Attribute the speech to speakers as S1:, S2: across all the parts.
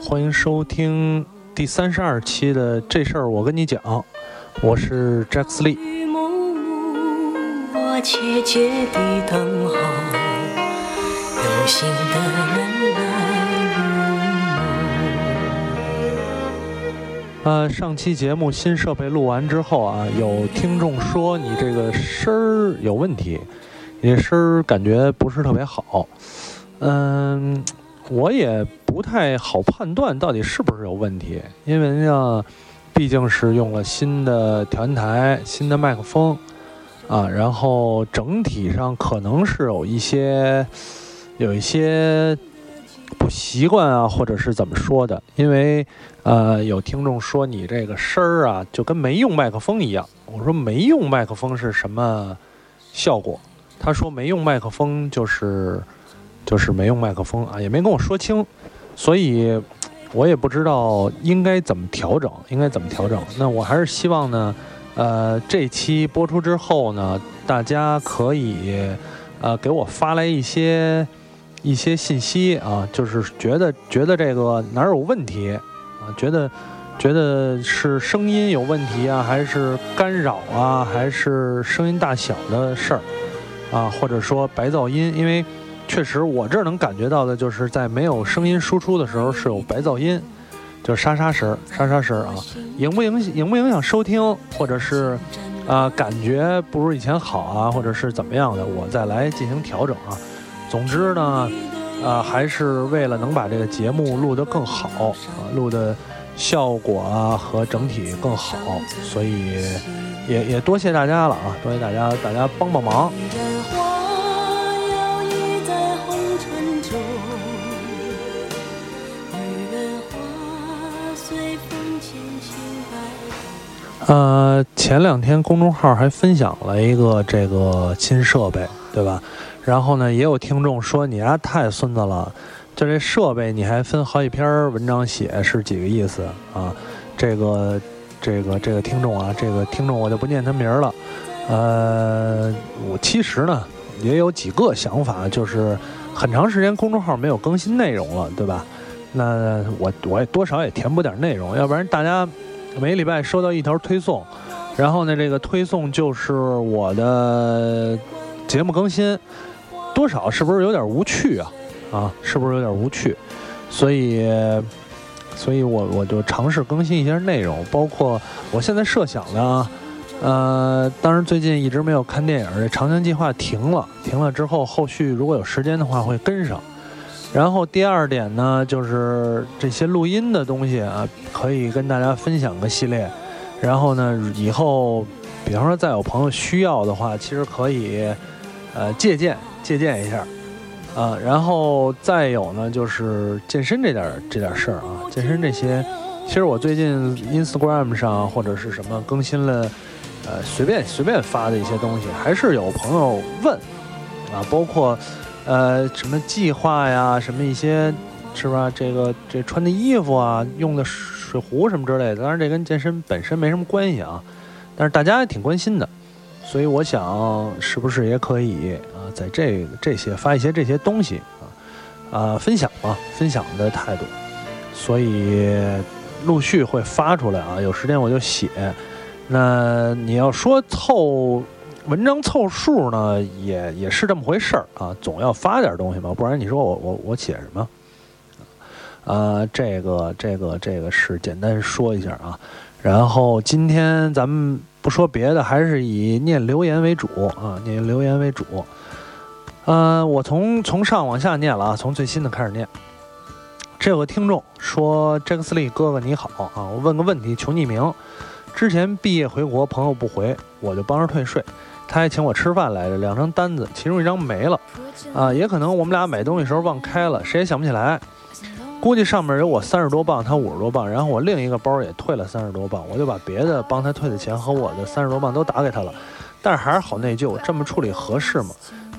S1: 欢迎收听第三十二期的这事儿我跟你讲，我是 Jack Lee。呃，上期节目新设备录完之后啊，有听众说你这个声儿有问题，你这声儿感觉不是特别好。嗯，我也不太好判断到底是不是有问题，因为呢，毕竟是用了新的调音台、新的麦克风啊，然后整体上可能是有一些有一些不习惯啊，或者是怎么说的？因为呃，有听众说你这个声儿啊，就跟没用麦克风一样。我说没用麦克风是什么效果？他说没用麦克风就是。就是没用麦克风啊，也没跟我说清，所以我也不知道应该怎么调整，应该怎么调整。那我还是希望呢，呃，这期播出之后呢，大家可以呃给我发来一些一些信息啊，就是觉得觉得这个哪有问题啊，觉得觉得是声音有问题啊，还是干扰啊，还是声音大小的事儿啊，或者说白噪音，因为。确实，我这儿能感觉到的就是在没有声音输出的时候是有白噪音，就是沙沙声、沙沙声啊，影不影影不影响收听，或者是啊感觉不如以前好啊，或者是怎么样的，我再来进行调整啊。总之呢，啊还是为了能把这个节目录得更好啊，录的效果啊和整体更好，所以也也多谢大家了啊，多谢大家，大家帮帮忙。呃，前两天公众号还分享了一个这个新设备，对吧？然后呢，也有听众说你丫太孙子了，就这设备你还分好几篇文章写，是几个意思啊？这个这个这个听众啊，这个听众我就不念他名了。呃，我其实呢也有几个想法，就是很长时间公众号没有更新内容了，对吧？那我我也多少也填补点内容，要不然大家。每礼拜收到一条推送，然后呢，这个推送就是我的节目更新，多少是不是有点无趣啊？啊，是不是有点无趣？所以，所以我我就尝试更新一些内容，包括我现在设想的啊，呃，当然最近一直没有看电影，这长江计划停了，停了之后，后续如果有时间的话会跟上。然后第二点呢，就是这些录音的东西啊，可以跟大家分享个系列。然后呢，以后比方说再有朋友需要的话，其实可以呃借鉴借鉴一下啊。然后再有呢，就是健身这点这点事儿啊，健身这些，其实我最近 Instagram 上或者是什么更新了，呃随便随便发的一些东西，还是有朋友问啊，包括。呃，什么计划呀，什么一些，是吧？这个这穿的衣服啊，用的水壶什么之类的，当然这跟健身本身没什么关系啊，但是大家也挺关心的，所以我想是不是也可以啊，在这这些发一些这些东西啊，啊，分享嘛，分享的态度，所以陆续会发出来啊，有时间我就写。那你要说凑。文章凑数呢，也也是这么回事儿啊，总要发点东西嘛，不然你说我我我写什么？啊，这个这个这个是简单说一下啊，然后今天咱们不说别的，还是以念留言为主啊，念留言为主。嗯，我从从上往下念了啊，从最新的开始念。这有个听众说：“杰克斯利哥哥你好啊，我问个问题，求匿名。之前毕业回国，朋友不回，我就帮着退税。”他还请我吃饭来着，两张单子，其中一张没了，啊，也可能我们俩买东西时候忘开了，谁也想不起来。估计上面有我三十多磅，他五十多磅，然后我另一个包也退了三十多磅，我就把别的帮他退的钱和我的三十多磅都打给他了。但是还是好内疚，这么处理合适吗？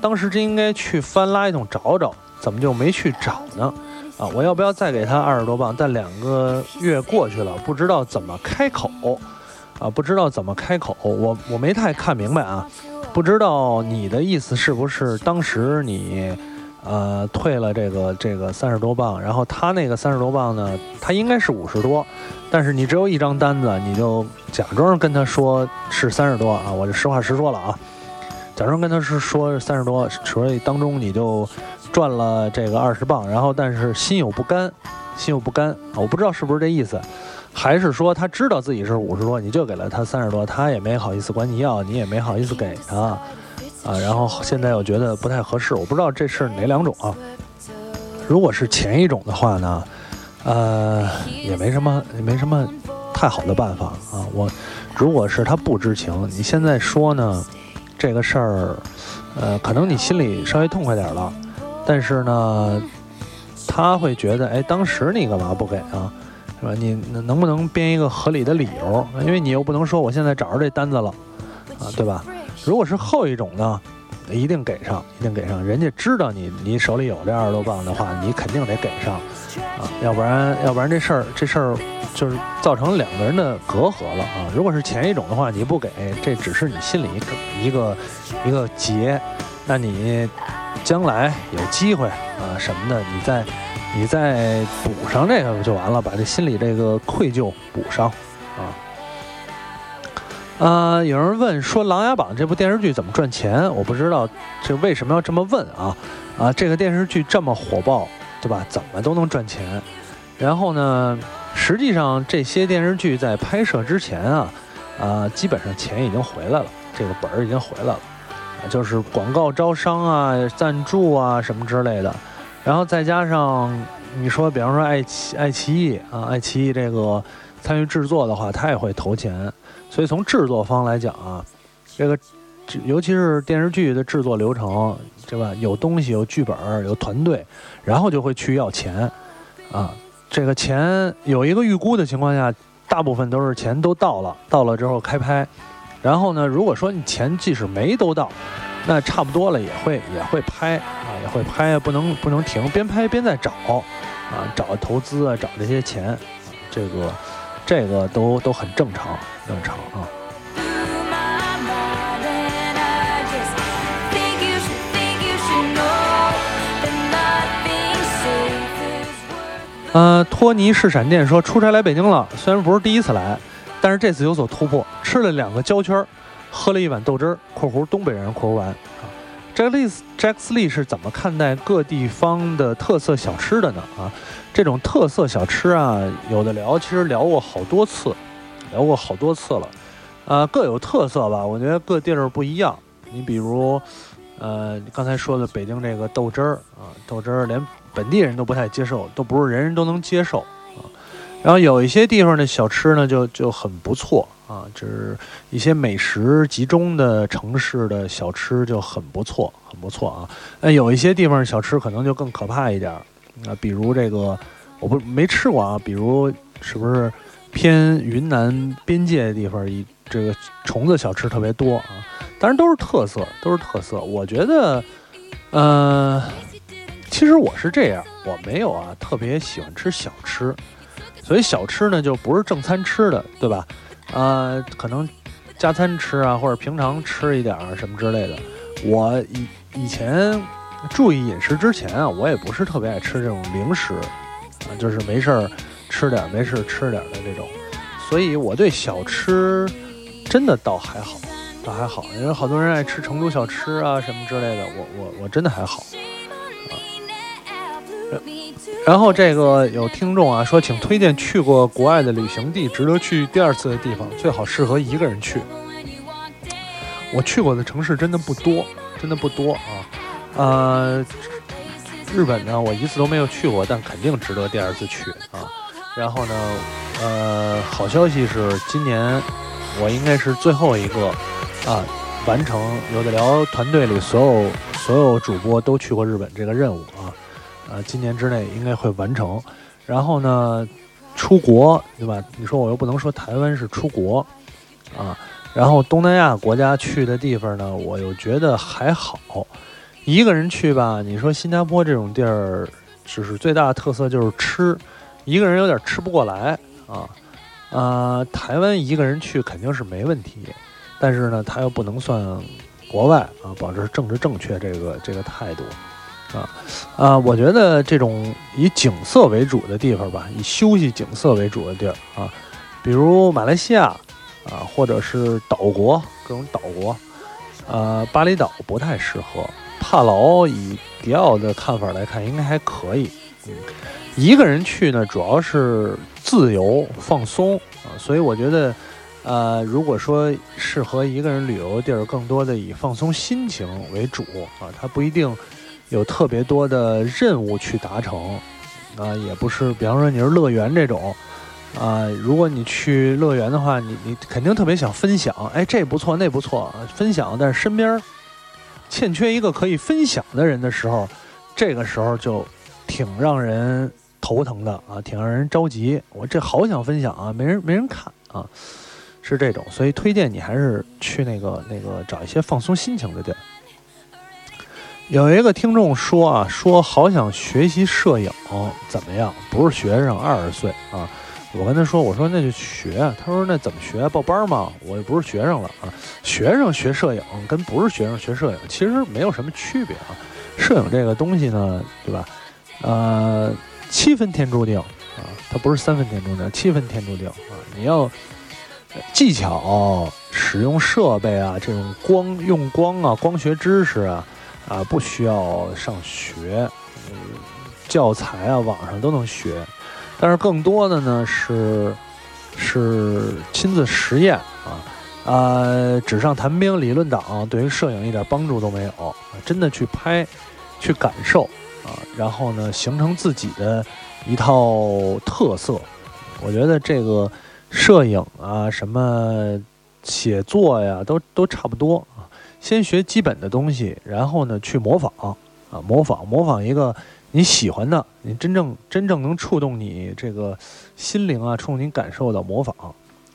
S1: 当时真应该去翻垃圾桶找找，怎么就没去找呢？啊，我要不要再给他二十多磅？但两个月过去了，不知道怎么开口。啊，不知道怎么开口，我我没太看明白啊，不知道你的意思是不是当时你呃，退了这个这个三十多磅，然后他那个三十多磅呢，他应该是五十多，但是你只有一张单子，你就假装跟他说是三十多啊，我就实话实说了啊，假装跟他是说三十多，所以当中你就赚了这个二十磅，然后但是心有不甘，心有不甘啊，我不知道是不是这意思，还是说他知道自己是五十多，你就给了他三十多，他也没好意思管你要，你也没好意思给他。啊，然后现在又觉得不太合适，我不知道这是哪两种啊。如果是前一种的话呢，呃，也没什么，也没什么太好的办法啊。我如果是他不知情，你现在说呢，这个事儿，呃，可能你心里稍微痛快点了，但是呢，他会觉得，哎，当时你干嘛不给啊？是吧？你能不能编一个合理的理由？因为你又不能说我现在找着这单子了，啊，对吧？如果是后一种呢，一定给上，一定给上。人家知道你你手里有这二十多磅的话，你肯定得给上，啊，要不然要不然这事儿这事儿就是造成两个人的隔阂了啊。如果是前一种的话，你不给，这只是你心里一个一个结，那你将来有机会啊什么的，你再你再补上这个不就完了，把这心里这个愧疚补上。啊，有人问说《琅琊榜》这部电视剧怎么赚钱？我不知道这为什么要这么问啊？啊，这个电视剧这么火爆，对吧？怎么都能赚钱？然后呢，实际上这些电视剧在拍摄之前啊，啊，基本上钱已经回来了，这个本儿已经回来了，就是广告招商啊、赞助啊什么之类的。然后再加上你说，比方说爱奇爱奇艺啊，爱奇艺这个参与制作的话，他也会投钱。所以从制作方来讲啊，这个，尤其是电视剧的制作流程，对吧？有东西，有剧本，有团队，然后就会去要钱，啊，这个钱有一个预估的情况下，大部分都是钱都到了，到了之后开拍，然后呢，如果说你钱即使没都到，那差不多了也会也会拍啊，也会拍，不能不能停，边拍边在找，啊，找投资啊，找这些钱，这个。这个都都很正常，正常啊。呃，托尼是闪电说出差来北京了，虽然不是第一次来，但是这次有所突破，吃了两个胶圈，喝了一碗豆汁儿（括弧东北人）（括弧完）。Jack Lee Jack Lee 是怎么看待各地方的特色小吃的呢？啊？这种特色小吃啊，有的聊，其实聊过好多次，聊过好多次了，呃，各有特色吧。我觉得各地儿不一样。你比如，呃，刚才说的北京这个豆汁儿啊，豆汁儿连本地人都不太接受，都不是人人都能接受啊。然后有一些地方的小吃呢，就就很不错啊，就是一些美食集中的城市的小吃就很不错，很不错啊。那有一些地方小吃可能就更可怕一点。啊，比如这个，我不没吃过啊。比如是不是偏云南边界的地方，一这个虫子小吃特别多啊？当然都是特色，都是特色。我觉得，呃，其实我是这样，我没有啊特别喜欢吃小吃，所以小吃呢就不是正餐吃的，对吧？啊，可能加餐吃啊，或者平常吃一点什么之类的。我以以前。注意饮食之前啊，我也不是特别爱吃这种零食，啊，就是没事儿吃点儿，没事儿吃点儿的这种，所以我对小吃真的倒还好，倒还好，因为好多人爱吃成都小吃啊什么之类的，我我我真的还好。然后这个有听众啊说，请推荐去过国外的旅行地，值得去第二次的地方，最好适合一个人去。我去过的城市真的不多，真的不多啊。呃，日本呢，我一次都没有去过，但肯定值得第二次去啊。然后呢，呃，好消息是今年我应该是最后一个啊，完成有的聊团队里所有所有主播都去过日本这个任务。呃，今年之内应该会完成。然后呢，出国对吧？你说我又不能说台湾是出国啊。然后东南亚国家去的地方呢，我又觉得还好。一个人去吧，你说新加坡这种地儿，就是最大的特色就是吃，一个人有点吃不过来啊。呃，台湾一个人去肯定是没问题，但是呢，他又不能算国外啊，保持政治正确这个这个态度。啊啊，我觉得这种以景色为主的地方吧，以休息景色为主的地儿啊，比如马来西亚啊，或者是岛国各种岛国，呃，巴厘岛不太适合，帕劳以迪奥的看法来看，应该还可以。嗯，一个人去呢，主要是自由放松啊，所以我觉得。呃，如果说适合一个人旅游的地儿，更多的以放松心情为主啊，它不一定有特别多的任务去达成啊，也不是，比方说你是乐园这种啊，如果你去乐园的话，你你肯定特别想分享，哎，这不错，那不错，分享，但是身边欠缺一个可以分享的人的时候，这个时候就挺让人头疼的啊，挺让人着急，我这好想分享啊，没人没人看啊。是这种，所以推荐你还是去那个那个找一些放松心情的地儿。有一个听众说啊，说好想学习摄影，怎么样？不是学生，二十岁啊。我跟他说，我说那就学。他说那怎么学？报班吗？我又不是学生了啊。学生学摄影跟不是学生学摄影其实没有什么区别啊。摄影这个东西呢，对吧？呃，七分天注定啊，它不是三分天注定，七分天注定啊。你要。技巧、使用设备啊，这种光用光啊、光学知识啊，啊，不需要上学，教材啊，网上都能学。但是更多的呢是是亲自实验啊，啊，纸上谈兵、理论党，对于摄影一点帮助都没有。真的去拍、去感受啊，然后呢，形成自己的一套特色。我觉得这个。摄影啊，什么写作呀，都都差不多。先学基本的东西，然后呢去模仿啊，模仿模仿一个你喜欢的，你真正真正能触动你这个心灵啊，触动你感受的模仿，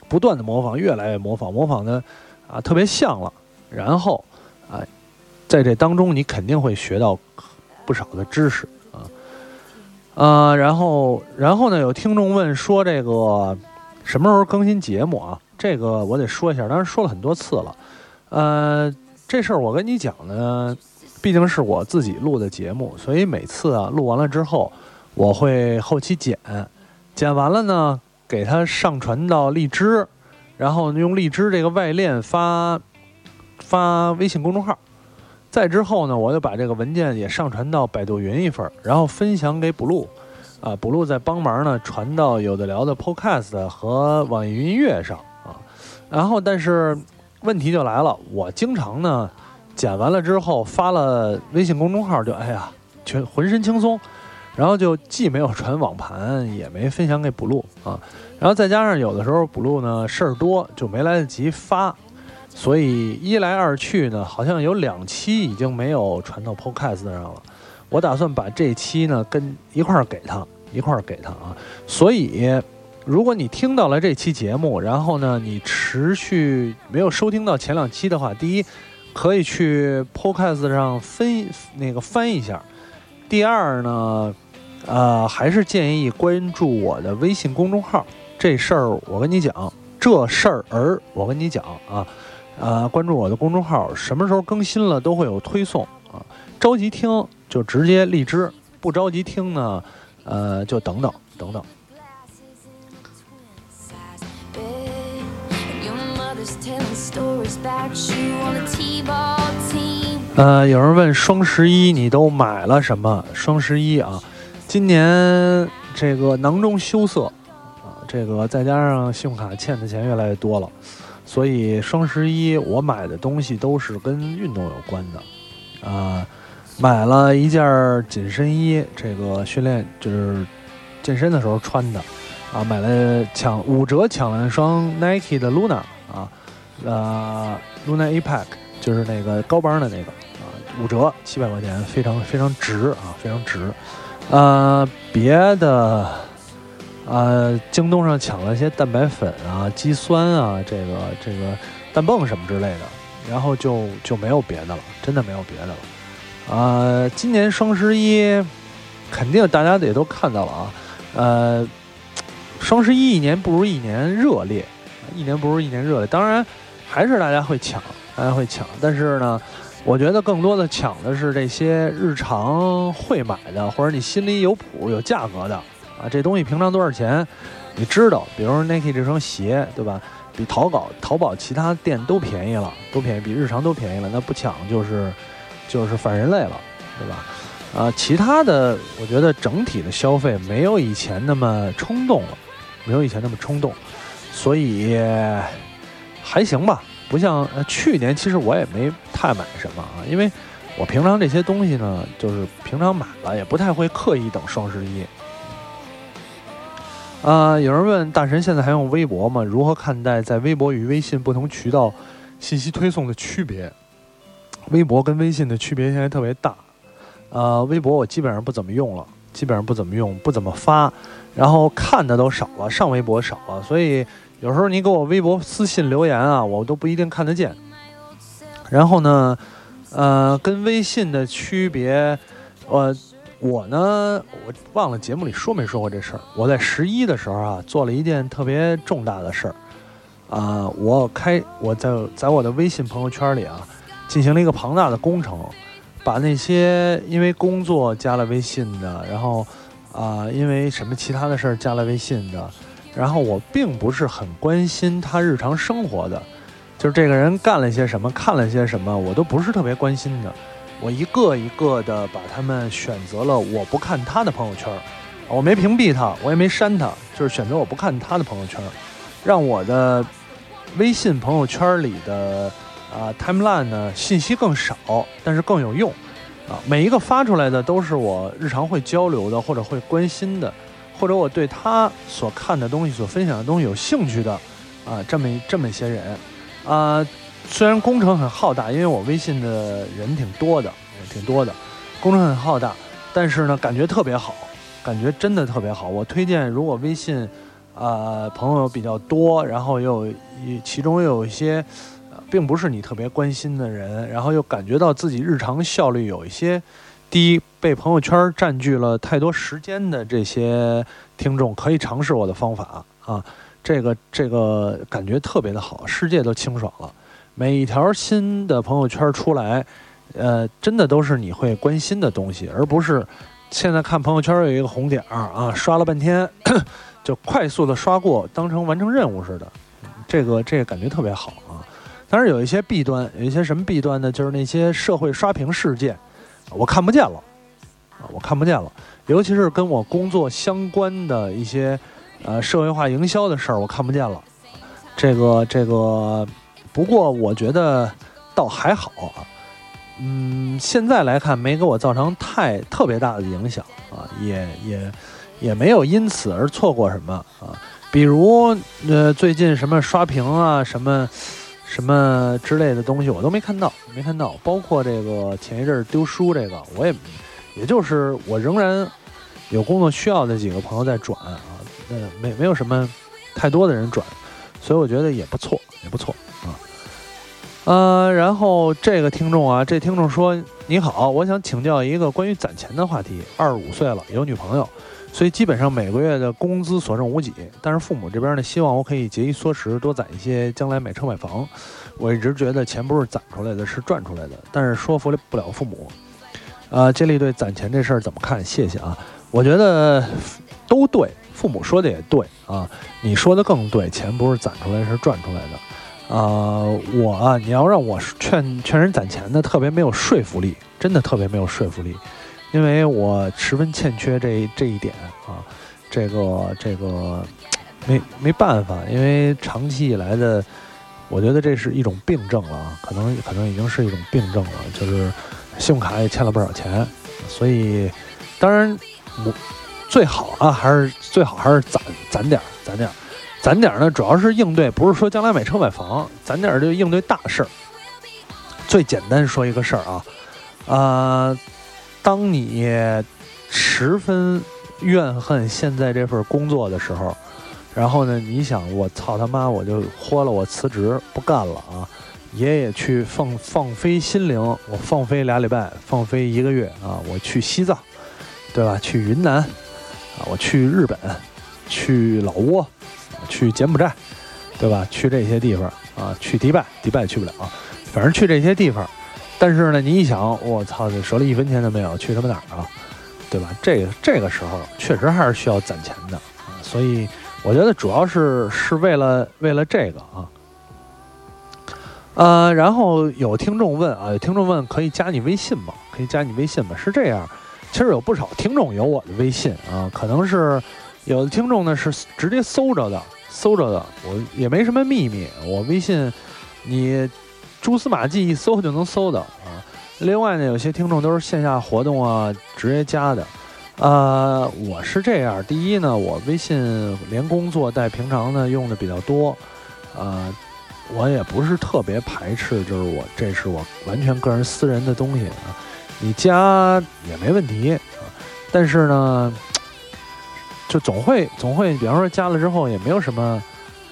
S1: 不断的模仿，越来越模仿，模仿的啊特别像了。然后啊，在这当中你肯定会学到不少的知识啊啊。然后然后呢，有听众问说这个。什么时候更新节目啊？这个我得说一下，当然说了很多次了。呃，这事儿我跟你讲呢，毕竟是我自己录的节目，所以每次啊录完了之后，我会后期剪，剪完了呢给它上传到荔枝，然后用荔枝这个外链发发微信公众号，再之后呢，我就把这个文件也上传到百度云一份，然后分享给 blue。啊，补录再帮忙呢，传到有的聊的 Podcast 和网易云音乐上啊。然后，但是问题就来了，我经常呢剪完了之后发了微信公众号，就哎呀，全浑身轻松，然后就既没有传网盘，也没分享给补录啊。然后再加上有的时候补录呢事儿多，就没来得及发，所以一来二去呢，好像有两期已经没有传到 Podcast 上了。我打算把这期呢跟一块儿给他。一块儿给他啊，所以如果你听到了这期节目，然后呢，你持续没有收听到前两期的话，第一，可以去 Podcast 上分那个翻一下；第二呢，呃，还是建议关注我的微信公众号。这事儿我跟你讲，这事儿儿我跟你讲啊，呃，关注我的公众号，什么时候更新了都会有推送啊。着急听就直接荔枝，不着急听呢。呃，就等等等等。呃，有人问双十一你都买了什么？双十一啊，今年这个囊中羞涩啊，这个再加上信用卡欠的钱越来越多了，所以双十一我买的东西都是跟运动有关的啊。买了一件紧身衣，这个训练就是健身的时候穿的，啊，买了抢五折抢了一双 Nike 的 Luna 啊，呃，Luna A Pack 就是那个高帮的那个啊，五折七百块钱，非常非常值啊，非常值。呃，别的，呃，京东上抢了一些蛋白粉啊、肌酸啊，这个这个氮泵什么之类的，然后就就没有别的了，真的没有别的了。啊，今年双十一肯定大家也都看到了啊。呃，双十一一年不如一年热烈，一年不如一年热烈。当然，还是大家会抢，大家会抢。但是呢，我觉得更多的抢的是这些日常会买的，或者你心里有谱、有价格的啊。这东西平常多少钱，你知道？比如 Nike 这双鞋，对吧？比淘宝淘宝其他店都便宜了，都便宜，比日常都便宜了。那不抢就是就是反人类了，对吧？啊，其他的我觉得整体的消费没有以前那么冲动了，没有以前那么冲动，所以还行吧。不像去年，其实我也没太买什么啊，因为我平常这些东西呢，就是平常买了也不太会刻意等双十一。啊，有人问大神现在还用微博吗？如何看待在微博与微信不同渠道信息推送的区别？微博跟微信的区别现在特别大。呃，微博我基本上不怎么用了，基本上不怎么用，不怎么发，然后看的都少了，上微博少了，所以有时候你给我微博私信留言啊，我都不一定看得见。然后呢，呃，跟微信的区别，呃。我呢，我忘了节目里说没说过这事儿。我在十一的时候啊，做了一件特别重大的事儿，啊，我开我在在我的微信朋友圈里啊，进行了一个庞大的工程，把那些因为工作加了微信的，然后啊，因为什么其他的事儿加了微信的，然后我并不是很关心他日常生活的，就是这个人干了些什么，看了些什么，我都不是特别关心的。我一个一个的把他们选择了，我不看他的朋友圈，我没屏蔽他，我也没删他，就是选择我不看他的朋友圈，让我的微信朋友圈里的啊 timeline 呢信息更少，但是更有用啊，每一个发出来的都是我日常会交流的或者会关心的，或者我对他所看的东西、所分享的东西有兴趣的啊，这么这么一些人啊。虽然工程很浩大，因为我微信的人挺多的，挺多的，工程很浩大，但是呢，感觉特别好，感觉真的特别好。我推荐，如果微信，呃，朋友比较多，然后又其中又有一些，并不是你特别关心的人，然后又感觉到自己日常效率有一些第一，被朋友圈占据了太多时间的这些听众，可以尝试我的方法啊，这个这个感觉特别的好，世界都清爽了。每一条新的朋友圈出来，呃，真的都是你会关心的东西，而不是现在看朋友圈有一个红点儿啊，刷了半天 就快速的刷过，当成完成任务似的，这个这个感觉特别好啊。当然有一些弊端，有一些什么弊端呢？就是那些社会刷屏事件，我看不见了啊，我看不见了，尤其是跟我工作相关的一些呃社会化营销的事儿，我看不见了。这个这个。不过我觉得倒还好啊，嗯，现在来看没给我造成太特别大的影响啊，也也也没有因此而错过什么啊，比如呃最近什么刷屏啊什么什么之类的东西我都没看到，没看到，包括这个前一阵丢书这个我也，也就是我仍然有工作需要的几个朋友在转啊，呃没没有什么太多的人转，所以我觉得也不错，也不错。呃，然后这个听众啊，这听众说：“你好，我想请教一个关于攒钱的话题。二十五岁了，有女朋友，所以基本上每个月的工资所剩无几。但是父母这边呢，希望我可以节衣缩食，多攒一些，将来买车买房。我一直觉得钱不是攒出来的，是赚出来的，但是说服不了父母。呃，建立对攒钱这事儿怎么看？谢谢啊。我觉得都对，父母说的也对啊，你说的更对，钱不是攒出来，是赚出来的。”呃，我啊，你要让我劝劝人攒钱的，特别没有说服力，真的特别没有说服力，因为我十分欠缺这这一点啊，这个这个没没办法，因为长期以来的，我觉得这是一种病症了啊，可能可能已经是一种病症了，就是信用卡也欠了不少钱，所以当然我最好啊，还是最好还是攒攒点儿攒点。攒点攒点呢，主要是应对，不是说将来买车买房，攒点就应对大事儿。最简单说一个事儿啊，啊，当你十分怨恨现在这份工作的时候，然后呢，你想我操他妈，我就豁了，我辞职不干了啊！爷爷去放放飞心灵，我放飞俩礼拜，放飞一个月啊！我去西藏，对吧？去云南啊，我去日本，去老挝。去柬埔寨，对吧？去这些地方啊，去迪拜，迪拜去不了，反正去这些地方。但是呢，你一想，我操，这手里一分钱都没有，去他妈哪儿啊？对吧？这这个时候确实还是需要攒钱的啊，所以我觉得主要是是为了为了这个啊。呃，然后有听众问啊，有听众问可以加你微信吗？可以加你微信吗？是这样，其实有不少听众有我的微信啊，可能是有的听众呢是直接搜着的，搜着的，我也没什么秘密，我微信你蛛丝马迹一搜就能搜到啊。另外呢，有些听众都是线下活动啊直接加的，呃，我是这样，第一呢，我微信连工作带平常呢用的比较多，呃。我也不是特别排斥，就是我这是我完全个人私人的东西啊，你加也没问题啊。但是呢，就总会总会，比方说加了之后也没有什么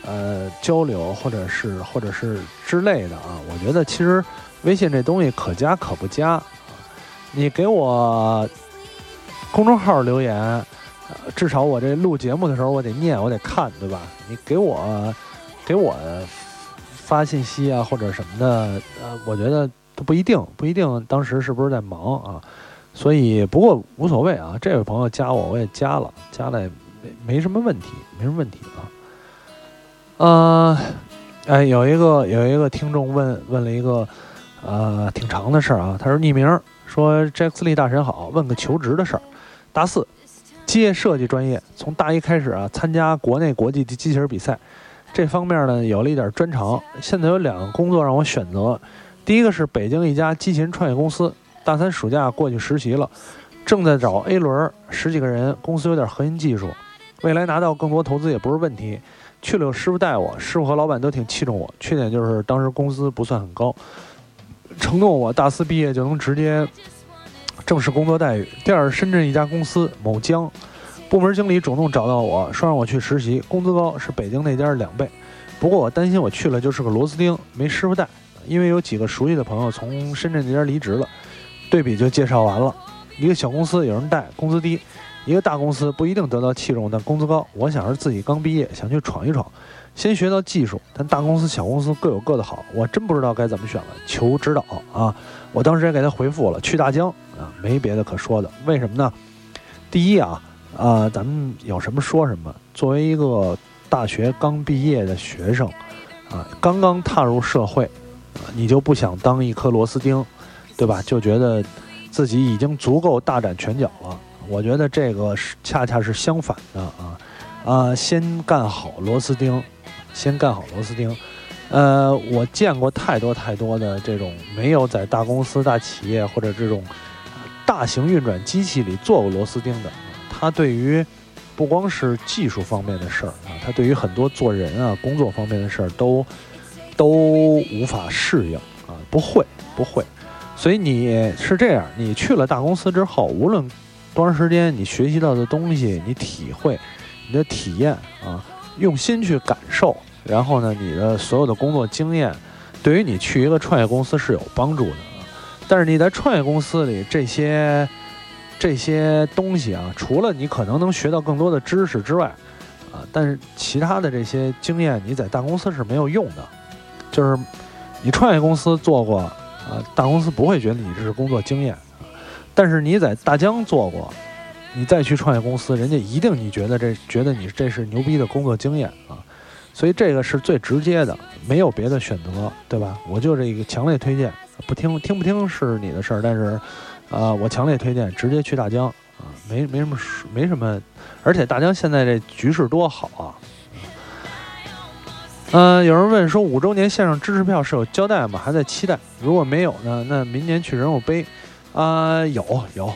S1: 呃交流，或者是或者是之类的啊。我觉得其实微信这东西可加可不加。你给我公众号留言，至少我这录节目的时候我得念，我得看，对吧？你给我给我。发信息啊，或者什么的，呃，我觉得都不一定，不一定当时是不是在忙啊，所以不过无所谓啊。这位朋友加我，我也加了，加了没没什么问题，没什么问题啊。呃，哎，有一个有一个听众问问了一个呃挺长的事儿啊，他说匿名说杰克斯利大神好，问个求职的事儿，大四，机械设计专业，从大一开始啊参加国内国际的机器人比赛。这方面呢有了一点专长，现在有两个工作让我选择，第一个是北京一家机器人创业公司，大三暑假过去实习了，正在找 A 轮，十几个人，公司有点核心技术，未来拿到更多投资也不是问题。去了有师傅带我，师傅和老板都挺器重我，缺点就是当时工资不算很高，承诺我大四毕业就能直接正式工作待遇。第二，深圳一家公司某江。部门经理主动找到我说让我去实习，工资高，是北京那家两倍。不过我担心我去了就是个螺丝钉，没师傅带。因为有几个熟悉的朋友从深圳那家离职了，对比就介绍完了。一个小公司有人带，工资低；一个大公司不一定得到器重，但工资高。我想是自己刚毕业，想去闯一闯，先学到技术。但大公司、小公司各有各的好，我真不知道该怎么选了，求指导啊！我当时也给他回复了，去大疆啊，没别的可说的。为什么呢？第一啊。啊，咱们有什么说什么。作为一个大学刚毕业的学生，啊，刚刚踏入社会，啊，你就不想当一颗螺丝钉，对吧？就觉得自己已经足够大展拳脚了。我觉得这个是恰恰是相反的啊啊，先干好螺丝钉，先干好螺丝钉。呃，我见过太多太多的这种没有在大公司、大企业或者这种大型运转机器里做过螺丝钉的。他对于不光是技术方面的事儿啊，他对于很多做人啊、工作方面的事儿都都无法适应啊，不会不会。所以你是这样，你去了大公司之后，无论多长时间，你学习到的东西，你体会，你的体验啊，用心去感受，然后呢，你的所有的工作经验，对于你去一个创业公司是有帮助的。但是你在创业公司里这些。这些东西啊，除了你可能能学到更多的知识之外，啊，但是其他的这些经验你在大公司是没有用的。就是你创业公司做过，啊，大公司不会觉得你这是工作经验。但是你在大疆做过，你再去创业公司，人家一定你觉得这觉得你这是牛逼的工作经验啊。所以这个是最直接的，没有别的选择，对吧？我就这个强烈推荐，不听听不听是你的事儿，但是。啊，我强烈推荐直接去大疆啊，没没什么没什么，而且大疆现在这局势多好啊。嗯，有人问说五周年线上支持票是有交代吗？还在期待。如果没有呢，那明年去人偶杯啊，有有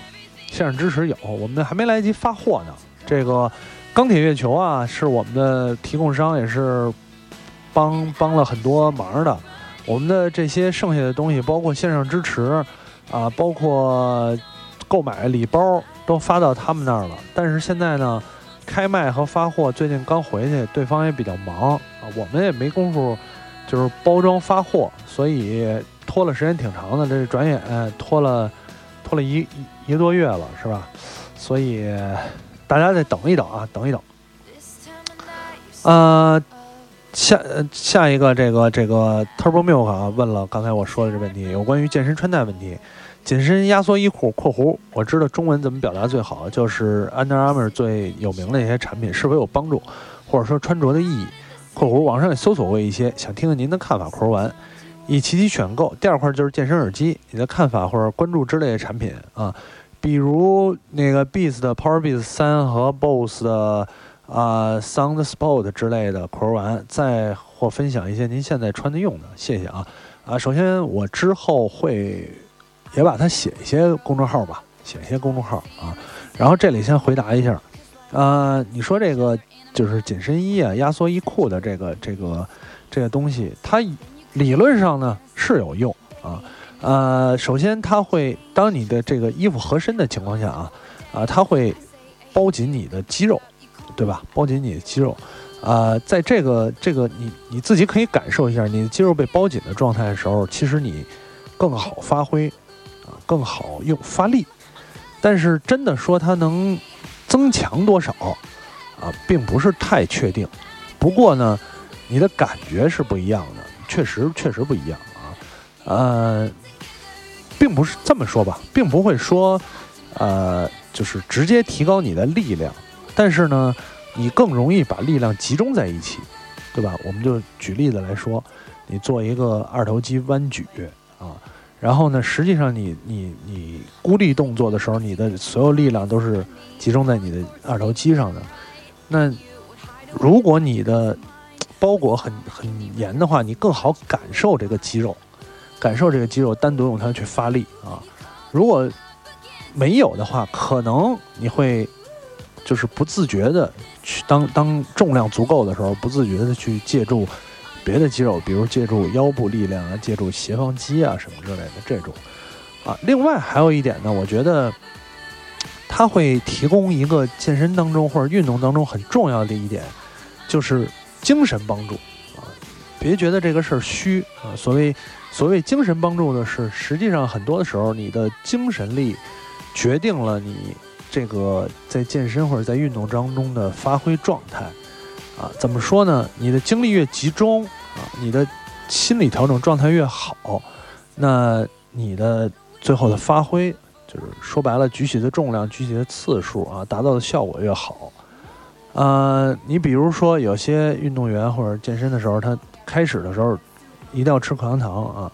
S1: 线上支持有，我们还没来得及发货呢。这个钢铁月球啊，是我们的提供商，也是帮帮了很多忙的。我们的这些剩下的东西，包括线上支持。啊，包括购买礼包都发到他们那儿了，但是现在呢，开卖和发货最近刚回去，对方也比较忙啊，我们也没工夫，就是包装发货，所以拖了时间挺长的，这转眼拖了拖了一一个多月了，是吧？所以大家再等一等啊，等一等。呃，下下一个这个这个 Turbo Milk 啊问了刚才我说的这问题，有关于健身穿戴问题，紧身压缩衣裤（括弧我知道中文怎么表达最好，就是 Under Armour 最有名的一些产品是否有帮助，或者说穿着的意义（括弧网上也搜索过一些，想听听您的看法）（括弧完）。以齐齐选购。第二块就是健身耳机，你的看法或者关注之类的产品啊，比如那个 Beats 的 Power Beats 三和 Bose 的啊 Sound Sport 之类的括弧完，再或分享一些您现在穿的用的，谢谢啊啊！首先我之后会也把它写一些公众号吧，写一些公众号啊。然后这里先回答一下，啊，你说这个就是紧身衣啊、压缩衣裤的这个这个这个东西，它。理论上呢是有用啊，呃，首先它会当你的这个衣服合身的情况下啊，啊，它会包紧你的肌肉，对吧？包紧你的肌肉，啊，在这个这个你你自己可以感受一下，你的肌肉被包紧的状态的时候，其实你更好发挥，更好用发力。但是真的说它能增强多少啊，并不是太确定。不过呢，你的感觉是不一样的。确实，确实不一样啊，呃，并不是这么说吧，并不会说，呃，就是直接提高你的力量，但是呢，你更容易把力量集中在一起，对吧？我们就举例子来说，你做一个二头肌弯举啊，然后呢，实际上你你你孤立动作的时候，你的所有力量都是集中在你的二头肌上的，那如果你的包裹很很严的话，你更好感受这个肌肉，感受这个肌肉单独用它去发力啊。如果没有的话，可能你会就是不自觉的去当当重量足够的时候，不自觉的去借助别的肌肉，比如借助腰部力量啊，借助斜方肌啊什么之类的这种啊。另外还有一点呢，我觉得它会提供一个健身当中或者运动当中很重要的一点，就是。精神帮助啊，别觉得这个事儿虚啊。所谓所谓精神帮助的是，实际上很多的时候，你的精神力决定了你这个在健身或者在运动当中的发挥状态啊。怎么说呢？你的精力越集中啊，你的心理调整状态越好，那你的最后的发挥，就是说白了，举起的重量、举起的次数啊，达到的效果越好。呃，你比如说有些运动员或者健身的时候，他开始的时候一定要吃口香糖啊，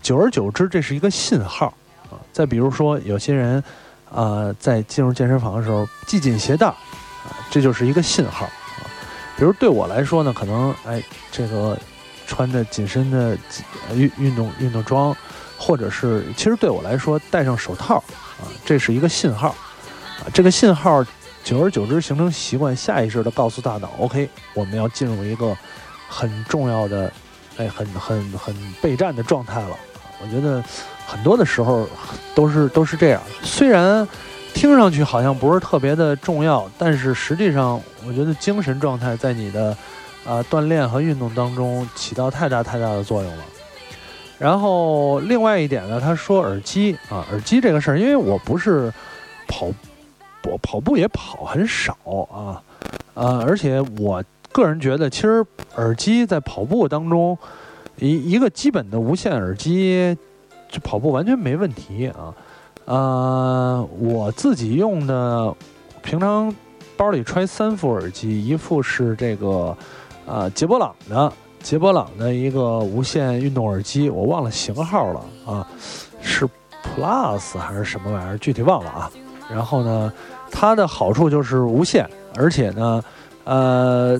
S1: 久而久之这是一个信号啊。再比如说有些人啊，在进入健身房的时候系紧鞋带啊，这就是一个信号。比如对我来说呢，可能哎这个穿着紧身的运运动运动装，或者是其实对我来说戴上手套啊，这是一个信号啊，这个信号。久而久之形成习惯，下意识的告诉大脑：“OK，我们要进入一个很重要的、哎，很很很备战的状态了。”我觉得很多的时候都是都是这样。虽然听上去好像不是特别的重要，但是实际上，我觉得精神状态在你的啊锻炼和运动当中起到太大太大的作用了。然后另外一点呢，他说耳机啊，耳机这个事儿，因为我不是跑。我跑步也跑很少啊，呃，而且我个人觉得，其实耳机在跑步当中，一一个基本的无线耳机，就跑步完全没问题啊。呃，我自己用的，平常包里揣三副耳机，一副是这个，呃，杰波朗的，杰波朗的一个无线运动耳机，我忘了型号了啊，是 Plus 还是什么玩意儿，具体忘了啊。然后呢，它的好处就是无线，而且呢，呃，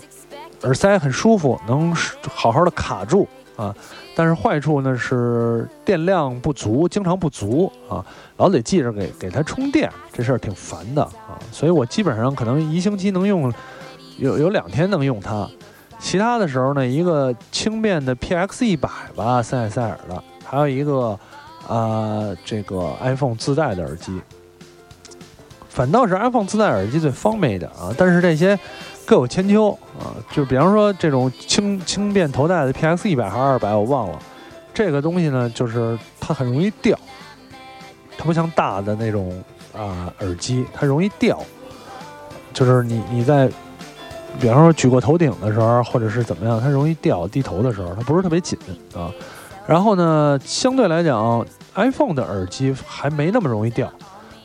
S1: 耳塞很舒服，能好好的卡住啊。但是坏处呢是电量不足，经常不足啊，老得记着给给它充电，这事儿挺烦的啊。所以我基本上可能一星期能用有有两天能用它，其他的时候呢，一个轻便的 PX 一百吧，塞塞尔的，还有一个啊这个 iPhone 自带的耳机。反倒是 iPhone 自带耳机最方便一点啊，但是这些各有千秋啊。就比方说这种轻轻便头戴的 PX 一百还是二百，我忘了。这个东西呢，就是它很容易掉，它不像大的那种啊耳机，它容易掉。就是你你在比方说举过头顶的时候，或者是怎么样，它容易掉。低头的时候，它不是特别紧啊。然后呢，相对来讲，iPhone 的耳机还没那么容易掉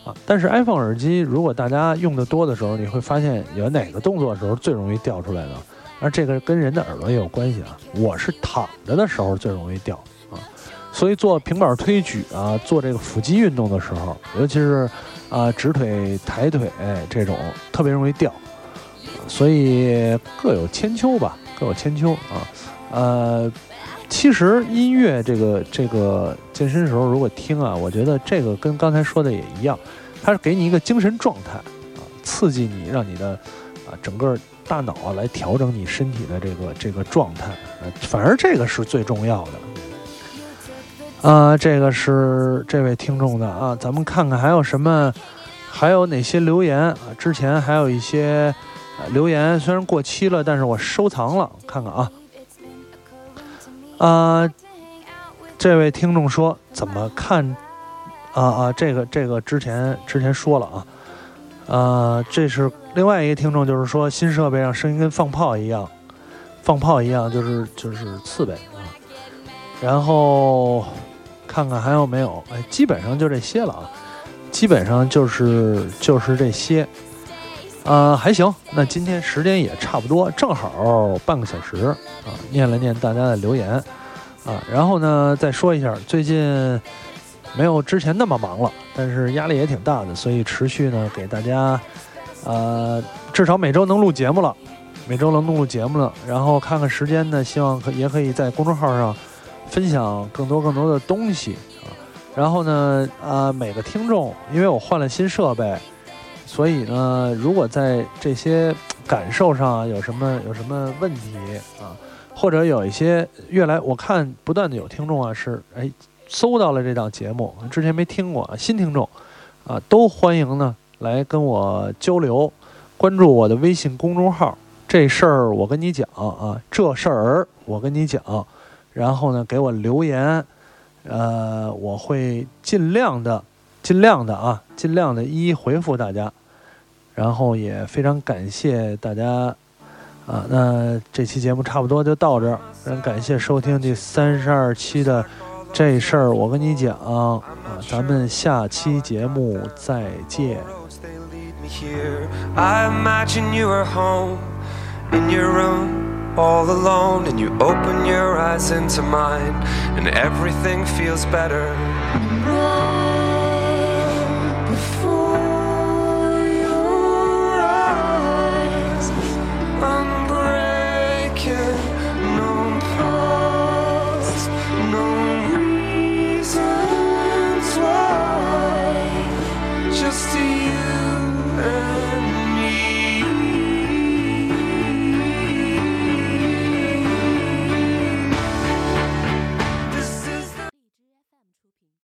S1: 啊。但是 iPhone 耳机，如果大家用的多的时候，你会发现有哪个动作的时候最容易掉出来的？而这个跟人的耳朵也有关系啊。我是躺着的时候最容易掉啊，所以做平板推举啊，做这个腹肌运动的时候，尤其是啊直腿、抬腿这种，特别容易掉。所以各有千秋吧，各有千秋啊。呃，其实音乐这个这个健身时候如果听啊，我觉得这个跟刚才说的也一样，它是给你一个精神状态啊，刺激你，让你的啊整个大脑啊来调整你身体的这个这个状态。呃，反而这个是最重要的。啊，这个是这位听众的啊，咱们看看还有什么，还有哪些留言啊？之前还有一些。留言虽然过期了，但是我收藏了，看看啊。啊，这位听众说怎么看？啊啊，这个这个之前之前说了啊。呃，这是另外一个听众，就是说新设备让声音跟放炮一样，放炮一样，就是就是刺呗啊。然后看看还有没有？哎，基本上就这些了啊，基本上就是就是这些。呃，还行。那今天时间也差不多，正好半个小时啊。念了念大家的留言啊，然后呢，再说一下，最近没有之前那么忙了，但是压力也挺大的，所以持续呢给大家，呃，至少每周能录节目了，每周能录录节目了。然后看看时间呢，希望可也可以在公众号上分享更多更多的东西啊。然后呢，呃，每个听众，因为我换了新设备。所以呢，如果在这些感受上有什么有什么问题啊，或者有一些越来我看不断的有听众啊是哎搜到了这档节目，之前没听过啊新听众啊都欢迎呢来跟我交流，关注我的微信公众号，这事儿我跟你讲啊，这事儿我跟你讲，然后呢给我留言，呃，我会尽量的。尽量的啊，尽量的一一回复大家，然后也非常感谢大家啊。那这期节目差不多就到这儿，非常感谢收听第三十二期的这事儿，我跟你讲啊，咱们下期节目再见。